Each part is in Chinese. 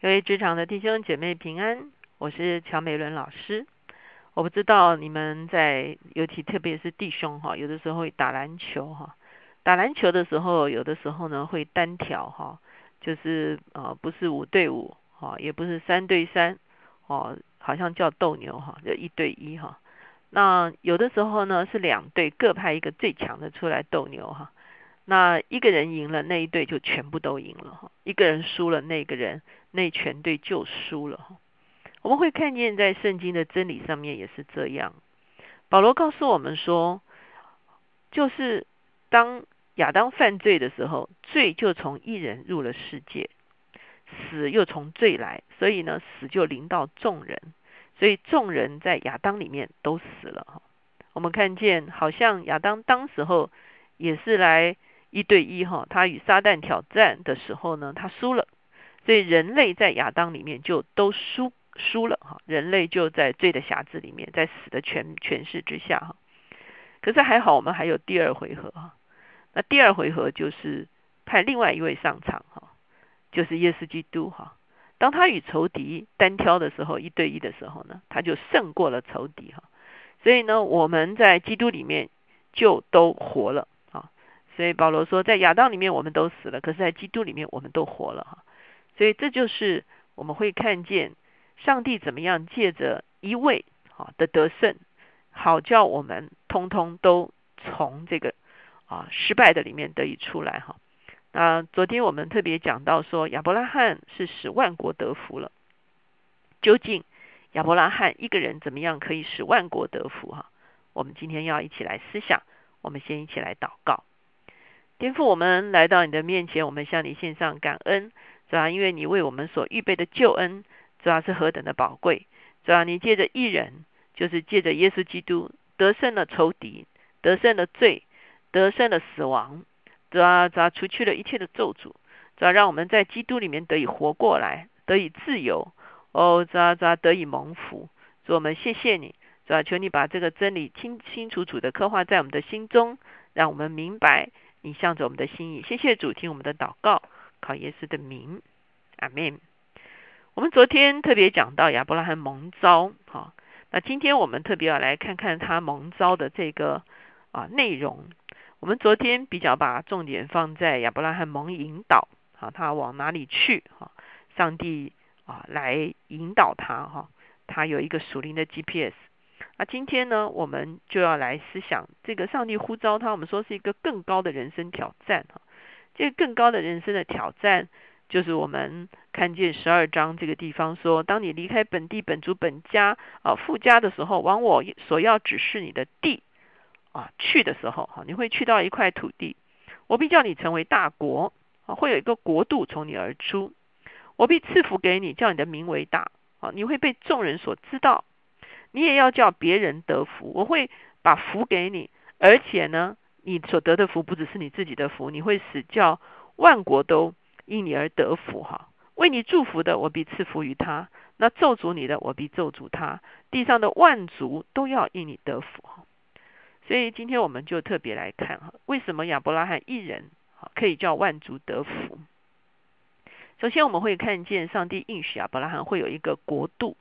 各位职场的弟兄姐妹平安，我是乔美伦老师。我不知道你们在，尤其特别是弟兄哈，有的时候会打篮球哈。打篮球的时候，有的时候呢会单挑哈，就是呃不是五对五哈，也不是三对三哦，好像叫斗牛哈，就一对一哈。那有的时候呢是两队各派一个最强的出来斗牛哈。那一个人赢了，那一队就全部都赢了哈；一个人输了，那个人那全队就输了哈。我们会看见在圣经的真理上面也是这样。保罗告诉我们说，就是当亚当犯罪的时候，罪就从一人入了世界，死又从罪来，所以呢，死就临到众人，所以众人在亚当里面都死了哈。我们看见，好像亚当当时候也是来。一对一哈，他与撒旦挑战的时候呢，他输了，所以人类在亚当里面就都输输了哈，人类就在罪的匣子里面，在死的权权势之下哈。可是还好，我们还有第二回合哈。那第二回合就是派另外一位上场哈，就是耶稣基督哈。当他与仇敌单挑的时候，一对一的时候呢，他就胜过了仇敌哈。所以呢，我们在基督里面就都活了。所以保罗说，在亚当里面我们都死了，可是在基督里面我们都活了哈。所以这就是我们会看见上帝怎么样借着一位啊的得胜，好叫我们通通都从这个啊失败的里面得以出来哈。那昨天我们特别讲到说，亚伯拉罕是使万国得福了。究竟亚伯拉罕一个人怎么样可以使万国得福哈？我们今天要一起来思想，我们先一起来祷告。颠覆我们来到你的面前，我们向你献上感恩，主要因为你为我们所预备的救恩，主要是何等的宝贵。主要你借着一人，就是借着耶稣基督，得胜了仇敌，得胜了罪，得胜了死亡，主要主要除去了一切的咒诅，主要让我们在基督里面得以活过来，得以自由。哦，主要主要得以蒙福。主我们谢谢你，主要求你把这个真理清清楚楚的刻画在我们的心中，让我们明白。你向着我们的心意，谢谢主听我们的祷告，靠耶稣的名，阿门。我们昨天特别讲到亚伯拉罕蒙召，哈，那今天我们特别要来看看他蒙召的这个啊内容。我们昨天比较把重点放在亚伯拉罕蒙引导，啊，他往哪里去？哈，上帝啊来引导他，哈，他有一个属灵的 GPS。那今天呢，我们就要来思想这个上帝呼召他，我们说是一个更高的人生挑战哈。这个更高的人生的挑战，就是我们看见十二章这个地方说，当你离开本地本族本家啊富家的时候，往我所要指示你的地啊去的时候哈，你会去到一块土地，我必叫你成为大国啊，会有一个国度从你而出，我必赐福给你，叫你的名为大啊，你会被众人所知道。你也要叫别人得福，我会把福给你，而且呢，你所得的福不只是你自己的福，你会使叫万国都因你而得福哈。为你祝福的，我必赐福于他；那咒诅你的，我必咒诅他。地上的万族都要因你得福。所以今天我们就特别来看哈，为什么亚伯拉罕一人可以叫万族得福？首先我们会看见上帝应许亚伯拉罕会有一个国度。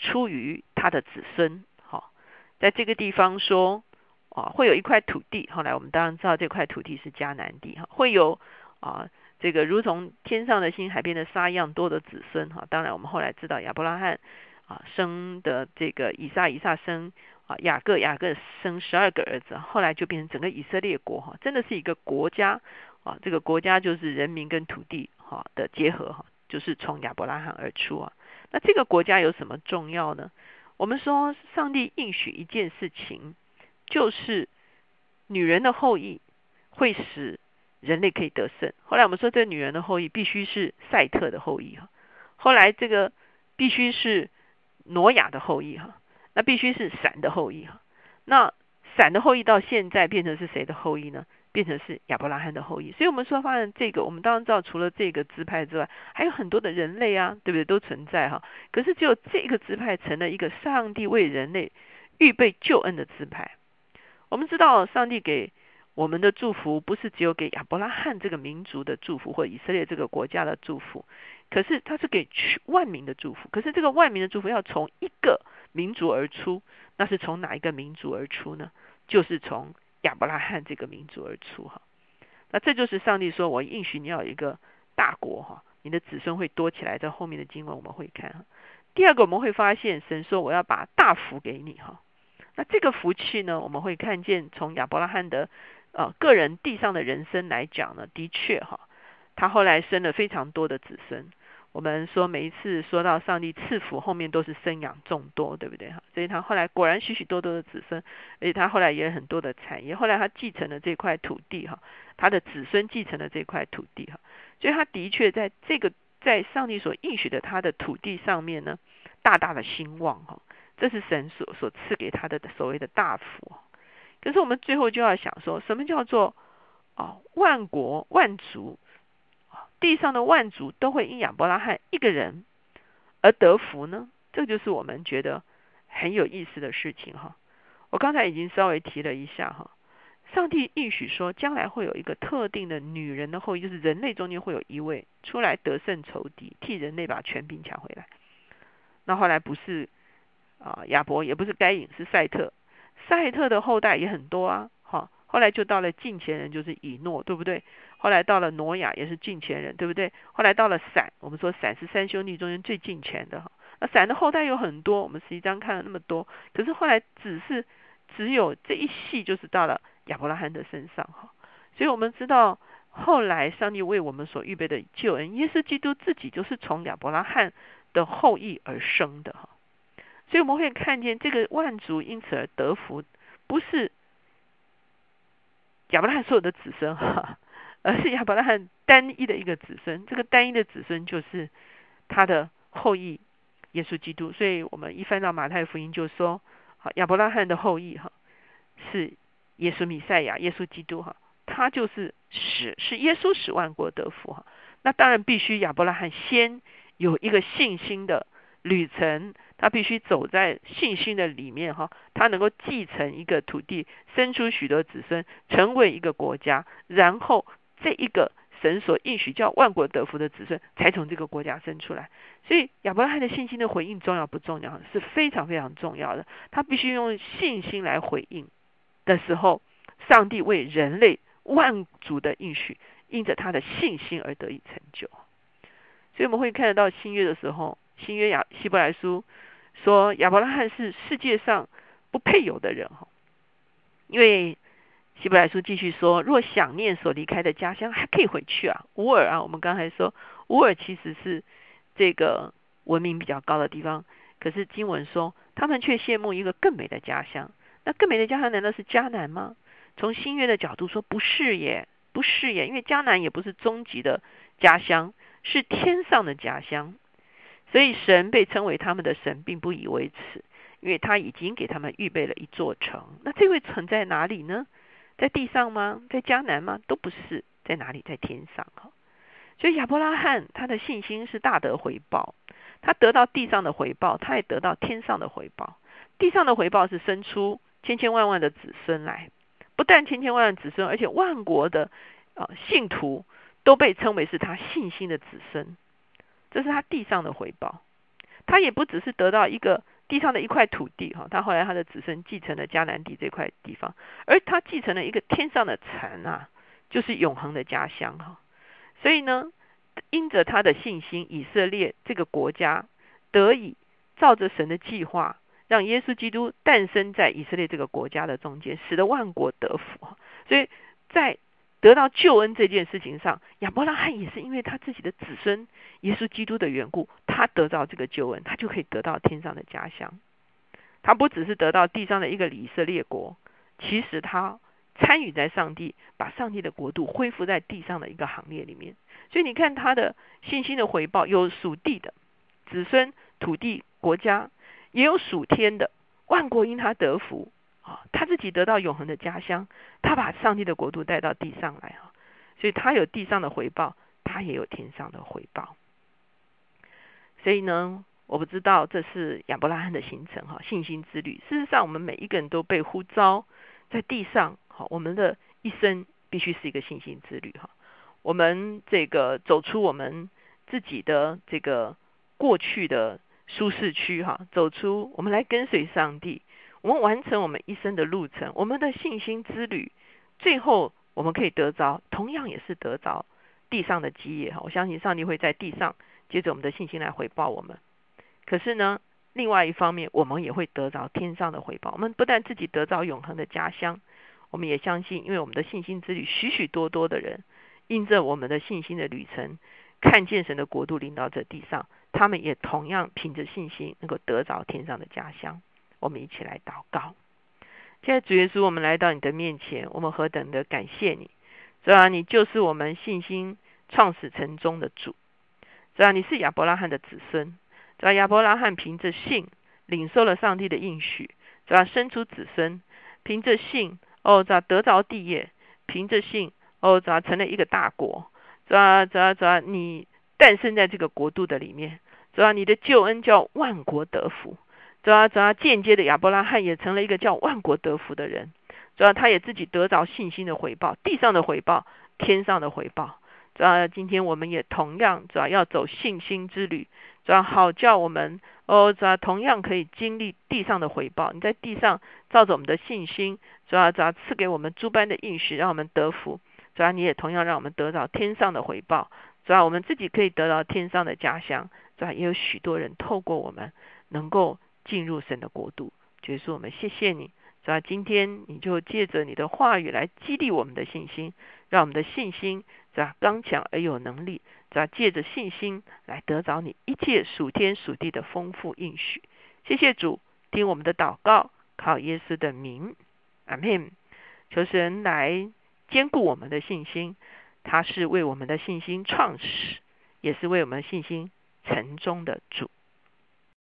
出于他的子孙，好，在这个地方说啊，会有一块土地。后来我们当然知道这块土地是迦南地，哈，会有啊，这个如同天上的星、海边的沙一样多的子孙，哈。当然我们后来知道亚伯拉罕啊生的这个以撒，以撒生啊雅各，雅各生十二个儿子，后来就变成整个以色列国，哈，真的是一个国家啊。这个国家就是人民跟土地哈的结合，哈，就是从亚伯拉罕而出啊。那这个国家有什么重要呢？我们说，上帝应许一件事情，就是女人的后裔会使人类可以得胜。后来我们说，这女人的后裔必须是赛特的后裔哈。后来这个必须是挪亚的后裔哈。那必须是闪的后裔哈。那闪的后裔到现在变成是谁的后裔呢？变成是亚伯拉罕的后裔，所以我们说发现这个，我们当然知道，除了这个支派之外，还有很多的人类啊，对不对？都存在哈。可是只有这个支派成了一个上帝为人类预备救恩的支派。我们知道，上帝给我们的祝福不是只有给亚伯拉罕这个民族的祝福，或以色列这个国家的祝福，可是他是给万民的祝福。可是这个万民的祝福要从一个民族而出，那是从哪一个民族而出呢？就是从亚伯拉罕这个民族而出哈。那这就是上帝说：“我应许你要有一个大国哈，你的子孙会多起来。”在后面的经文我们会看哈。第二个我们会发现，神说：“我要把大福给你哈。”那这个福气呢，我们会看见从亚伯拉罕的。呃，个人地上的人生来讲呢，的确哈，他后来生了非常多的子孙。我们说每一次说到上帝赐福，后面都是生养众多，对不对哈？所以他后来果然许许多多的子孙，而且他后来也有很多的产业。后来他继承了这块土地哈，他的子孙继承了这块土地哈，所以他的确在这个在上帝所应许的他的土地上面呢，大大的兴旺哈，这是神所所赐给他的所谓的大福。可是我们最后就要想说，什么叫做哦万国万族地上的万族都会因亚伯拉罕一个人而得福呢？这就是我们觉得很有意思的事情哈。我刚才已经稍微提了一下哈，上帝应许说，将来会有一个特定的女人的后裔，就是人类中间会有一位出来得胜仇敌，替人类把权柄抢回来。那后来不是啊亚伯，也不是该隐，是赛特。赛特的后代也很多啊，后来就到了近前人，就是以诺，对不对？后来到了挪亚，也是近前人，对不对？后来到了闪，我们说闪是三兄弟中间最近前的哈。那闪的后代有很多，我们实际上看了那么多，可是后来只是只有这一系，就是到了亚伯拉罕的身上哈。所以我们知道，后来上帝为我们所预备的救恩，耶稣基督自己就是从亚伯拉罕的后裔而生的哈。所以我们会看见这个万族因此而得福，不是亚伯拉罕所有的子孙哈，而是亚伯拉罕单一的一个子孙。这个单一的子孙就是他的后裔耶稣基督。所以我们一翻到马太福音就说，好亚伯拉罕的后裔哈是耶稣米赛亚，耶稣基督哈，他就是使是耶稣使万国得福哈。那当然必须亚伯拉罕先有一个信心的旅程。他必须走在信心的里面哈，他能够继承一个土地，生出许多子孙，成为一个国家，然后这一个神所应许叫万国得福的子孙，才从这个国家生出来。所以亚伯拉罕的信心的回应重要不重要？是非常非常重要的。他必须用信心来回应的时候，上帝为人类万族的应许，因着他的信心而得以成就。所以我们会看得到新约的时候，新约亚希伯来书。说亚伯拉罕是世界上不配有的人哈，因为希伯来书继续说，若想念所离开的家乡，还可以回去啊。乌尔啊，我们刚才说乌尔其实是这个文明比较高的地方，可是经文说他们却羡慕一个更美的家乡。那更美的家乡难道是迦南吗？从新约的角度说，不是耶，不是耶，因为迦南也不是终极的家乡，是天上的家乡。所以神被称为他们的神，并不以为耻，因为他已经给他们预备了一座城。那这位城在哪里呢？在地上吗？在江南吗？都不是，在哪里？在天上哈。所以亚伯拉罕他的信心是大得回报，他得到地上的回报，他也得到天上的回报。地上的回报是生出千千万万的子孙来，不但千千万万子孙，而且万国的啊信徒都被称为是他信心的子孙。这是他地上的回报，他也不只是得到一个地上的一块土地哈，他后来他的子孙继承了迦南地这块地方，而他继承了一个天上的城啊，就是永恒的家乡哈。所以呢，因着他的信心，以色列这个国家得以照着神的计划，让耶稣基督诞生在以色列这个国家的中间，使得万国得福。所以在得到救恩这件事情上，亚伯拉罕也是因为他自己的子孙耶稣基督的缘故，他得到这个救恩，他就可以得到天上的家乡。他不只是得到地上的一个以色列国，其实他参与在上帝把上帝的国度恢复在地上的一个行列里面。所以你看他的信心的回报，有属地的子孙、土地、国家，也有属天的万国因他得福。他自己得到永恒的家乡，他把上帝的国度带到地上来哈，所以他有地上的回报，他也有天上的回报。所以呢，我不知道这是亚伯拉罕的行程哈，信心之旅。事实上，我们每一个人都被呼召在地上，好，我们的一生必须是一个信心之旅哈。我们这个走出我们自己的这个过去的舒适区哈，走出我们来跟随上帝，我们完成我们一生的路程，我们的信心之旅，最后我们可以得着，同样也是得着地上的基业哈。我相信上帝会在地上接着我们的信心来回报我们。可是呢，另外一方面，我们也会得着天上的回报。我们不但自己得着永恒的家乡，我们也相信，因为我们的信心之旅，许许多多的人，因着我们的信心的旅程，看见神的国度领导这地上，他们也同样凭着信心，能够得着天上的家乡。我们一起来祷告。现在主耶稣，我们来到你的面前，我们何等的感谢你！主啊，你就是我们信心创始成终的主。主啊，你是亚伯拉罕的子孙。主要亚伯拉罕凭着信领受了上帝的应许，主要生出子孙，凭着信哦，主要得着地业，凭着信哦，主要成了一个大国。主要主要主要你诞生在这个国度的里面，主要你的救恩叫万国得福。主要主要间接的亚伯拉罕也成了一个叫万国得福的人。主要他也自己得着信心的回报，地上的回报，天上的回报。主要今天我们也同样主要要走信心之旅。主要好叫我们哦，主要同样可以经历地上的回报。你在地上照着我们的信心，主要主要赐给我们诸般的应许，让我们得福。主要你也同样让我们得到天上的回报。主要我们自己可以得到天上的家乡。主要也有许多人透过我们能够进入神的国度。就是，我们谢谢你。主要今天你就借着你的话语来激励我们的信心，让我们的信心主要刚强而有能力。只要借着信心来得着你一切属天属地的丰富应许，谢谢主听我们的祷告，靠耶稣的名，阿门。求神来兼顾我们的信心，他是为我们的信心创始，也是为我们信心成终的主。